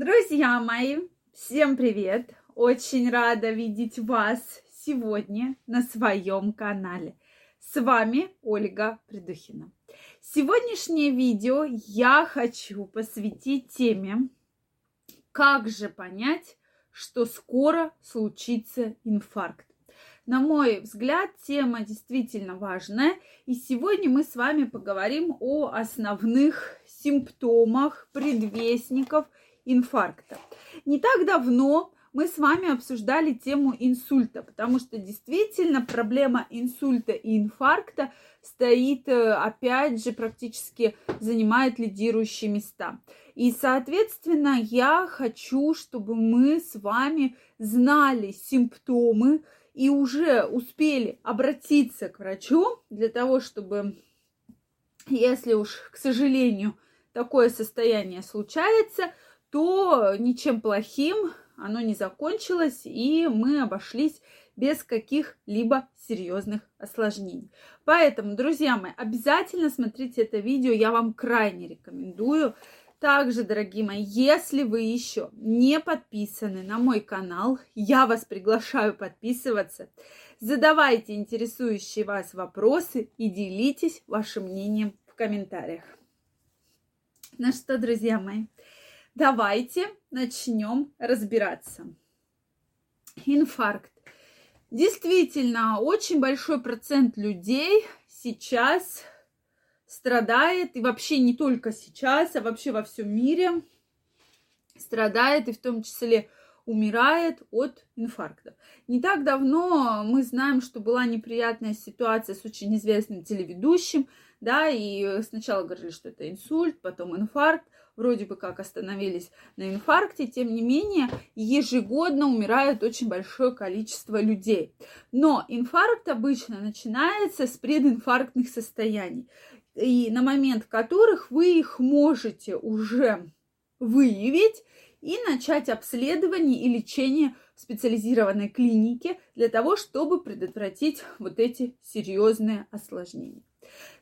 Друзья мои, всем привет! Очень рада видеть вас сегодня на своем канале. С вами Ольга Придухина. Сегодняшнее видео я хочу посвятить теме, как же понять, что скоро случится инфаркт. На мой взгляд, тема действительно важная. И сегодня мы с вами поговорим о основных симптомах, предвестников инфаркта. Не так давно мы с вами обсуждали тему инсульта, потому что действительно проблема инсульта и инфаркта стоит, э, опять же, практически занимает лидирующие места. И, соответственно, я хочу, чтобы мы с вами знали симптомы, и уже успели обратиться к врачу для того, чтобы, если уж, к сожалению, такое состояние случается, то ничем плохим оно не закончилось, и мы обошлись без каких-либо серьезных осложнений. Поэтому, друзья мои, обязательно смотрите это видео, я вам крайне рекомендую. Также, дорогие мои, если вы еще не подписаны на мой канал, я вас приглашаю подписываться. Задавайте интересующие вас вопросы и делитесь вашим мнением в комментариях. Ну что, друзья мои, давайте начнем разбираться. Инфаркт. Действительно, очень большой процент людей сейчас страдает, и вообще не только сейчас, а вообще во всем мире страдает, и в том числе умирает от инфаркта. Не так давно мы знаем, что была неприятная ситуация с очень известным телеведущим, да, и сначала говорили, что это инсульт, потом инфаркт, вроде бы как остановились на инфаркте, тем не менее ежегодно умирает очень большое количество людей. Но инфаркт обычно начинается с прединфарктных состояний и на момент которых вы их можете уже выявить и начать обследование и лечение в специализированной клинике для того, чтобы предотвратить вот эти серьезные осложнения.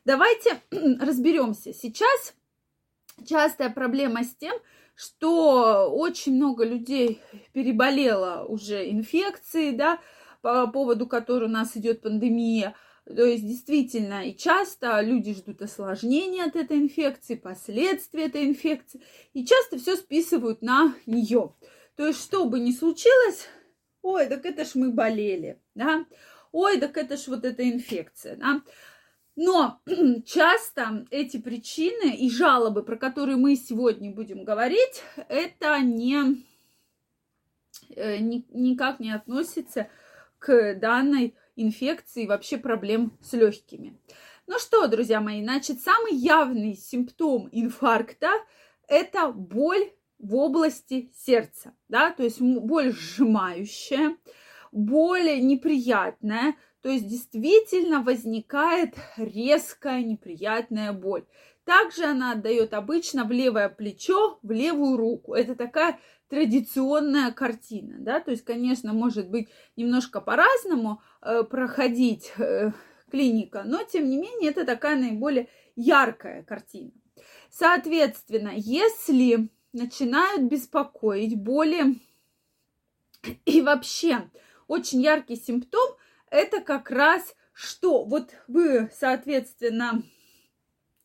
Давайте разберемся. Сейчас частая проблема с тем, что очень много людей переболело уже инфекцией, да, по поводу которой у нас идет пандемия – то есть действительно и часто люди ждут осложнения от этой инфекции, последствий этой инфекции, и часто все списывают на нее. То есть что бы ни случилось, ой, так это ж мы болели, да, ой, так это ж вот эта инфекция, да. Но часто эти причины и жалобы, про которые мы сегодня будем говорить, это не, э, ни, никак не относится к данной инфекции и вообще проблем с легкими. Ну что, друзья мои, значит, самый явный симптом инфаркта – это боль в области сердца, да, то есть боль сжимающая, боль неприятная, то есть действительно возникает резкая неприятная боль. Также она отдает обычно в левое плечо, в левую руку. Это такая традиционная картина, да, то есть, конечно, может быть немножко по-разному э, проходить э, клиника, но тем не менее это такая наиболее яркая картина. Соответственно, если начинают беспокоить боли и вообще очень яркий симптом, это как раз что? Вот вы, соответственно,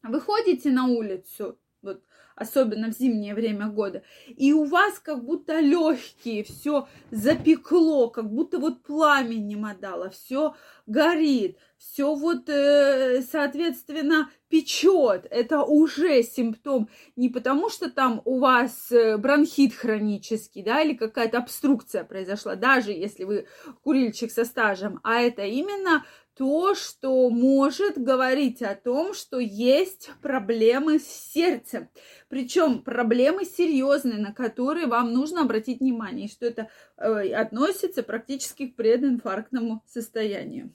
выходите на улицу, вот особенно в зимнее время года, и у вас как будто легкие, все запекло, как будто вот пламенем отдало, все горит, все вот, э, соответственно, печет. Это уже симптом не потому, что там у вас э, бронхит хронический, да, или какая-то обструкция произошла, даже если вы курильщик со стажем, а это именно то, что может говорить о том, что есть проблемы с сердцем. Причем проблемы серьезные, на которые вам нужно обратить внимание, и что это э, относится практически к прединфарктному состоянию.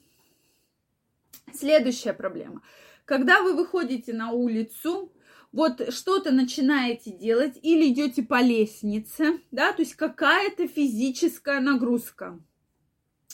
Следующая проблема. Когда вы выходите на улицу, вот что-то начинаете делать или идете по лестнице, да, то есть какая-то физическая нагрузка,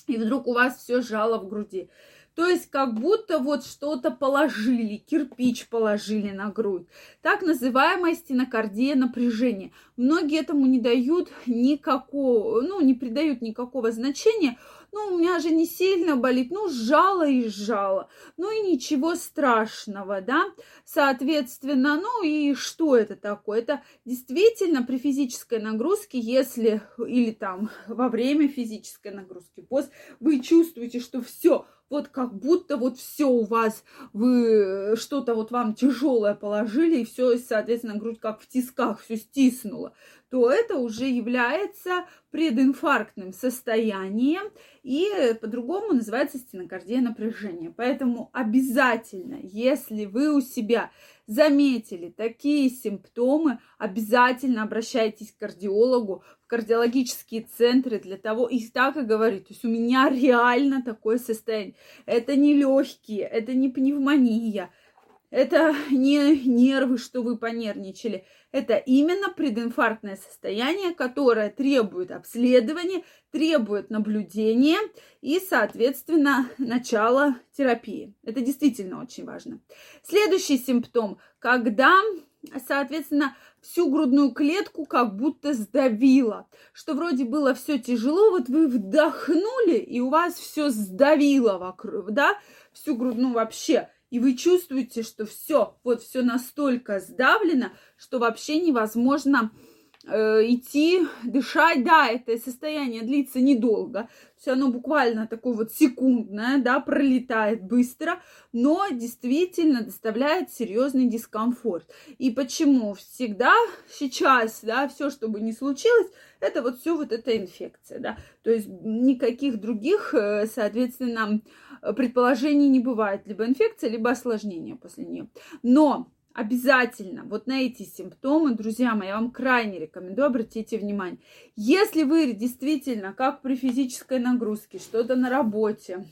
и вдруг у вас все жало в груди То есть как будто вот что-то положили, кирпич положили на грудь. Так называемая стенокардия напряжения. Многие этому не дают никакого, ну, не придают никакого значения, ну, у меня же не сильно болит, ну, сжала и сжала, ну и ничего страшного, да, соответственно, ну и что это такое? Это действительно при физической нагрузке, если или там во время физической нагрузки, пост, вы чувствуете, что все, вот как будто вот все у вас, вы что-то вот вам тяжелое положили, и все, соответственно, грудь как в тисках, все стиснуло то это уже является прединфарктным состоянием и по-другому называется стенокардия напряжения. Поэтому обязательно, если вы у себя заметили такие симптомы, обязательно обращайтесь к кардиологу, в кардиологические центры для того, и так и говорит, то есть у меня реально такое состояние. Это не легкие, это не пневмония, это не нервы, что вы понервничали. Это именно прединфарктное состояние, которое требует обследования, требует наблюдения и, соответственно, начала терапии. Это действительно очень важно. Следующий симптом, когда, соответственно, всю грудную клетку как будто сдавило, что вроде было все тяжело, вот вы вдохнули, и у вас все сдавило вокруг, да, всю грудную вообще и вы чувствуете, что все, вот все настолько сдавлено, что вообще невозможно идти, дышать. Да, это состояние длится недолго, все оно буквально такое вот секундное, да, пролетает быстро, но действительно доставляет серьезный дискомфорт. И почему всегда сейчас, да, все, что бы ни случилось, это вот все вот эта инфекция, да, то есть никаких других, э, соответственно, предположений не бывает, либо инфекция, либо осложнение после нее. Но обязательно вот на эти симптомы, друзья мои, я вам крайне рекомендую, обратите внимание. Если вы действительно, как при физической нагрузке, что-то на работе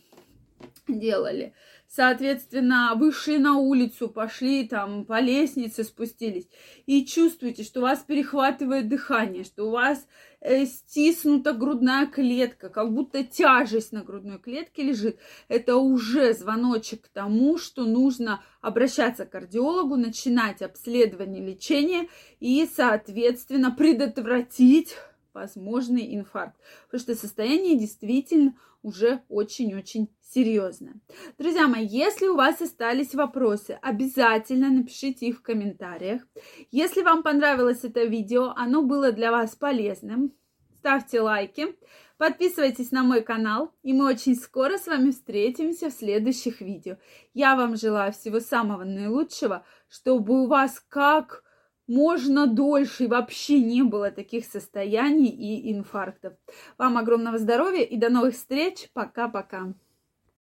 делали, соответственно, вышли на улицу, пошли там по лестнице спустились. И чувствуете, что вас перехватывает дыхание, что у вас э, стиснута грудная клетка, как будто тяжесть на грудной клетке лежит, это уже звоночек к тому, что нужно обращаться к кардиологу, начинать обследование лечения и, соответственно, предотвратить возможный инфаркт. Потому что состояние действительно уже очень-очень серьезно. Друзья мои, если у вас остались вопросы, обязательно напишите их в комментариях. Если вам понравилось это видео, оно было для вас полезным, ставьте лайки, подписывайтесь на мой канал, и мы очень скоро с вами встретимся в следующих видео. Я вам желаю всего самого наилучшего, чтобы у вас как можно дольше и вообще не было таких состояний и инфарктов. Вам огромного здоровья и до новых встреч. Пока-пока.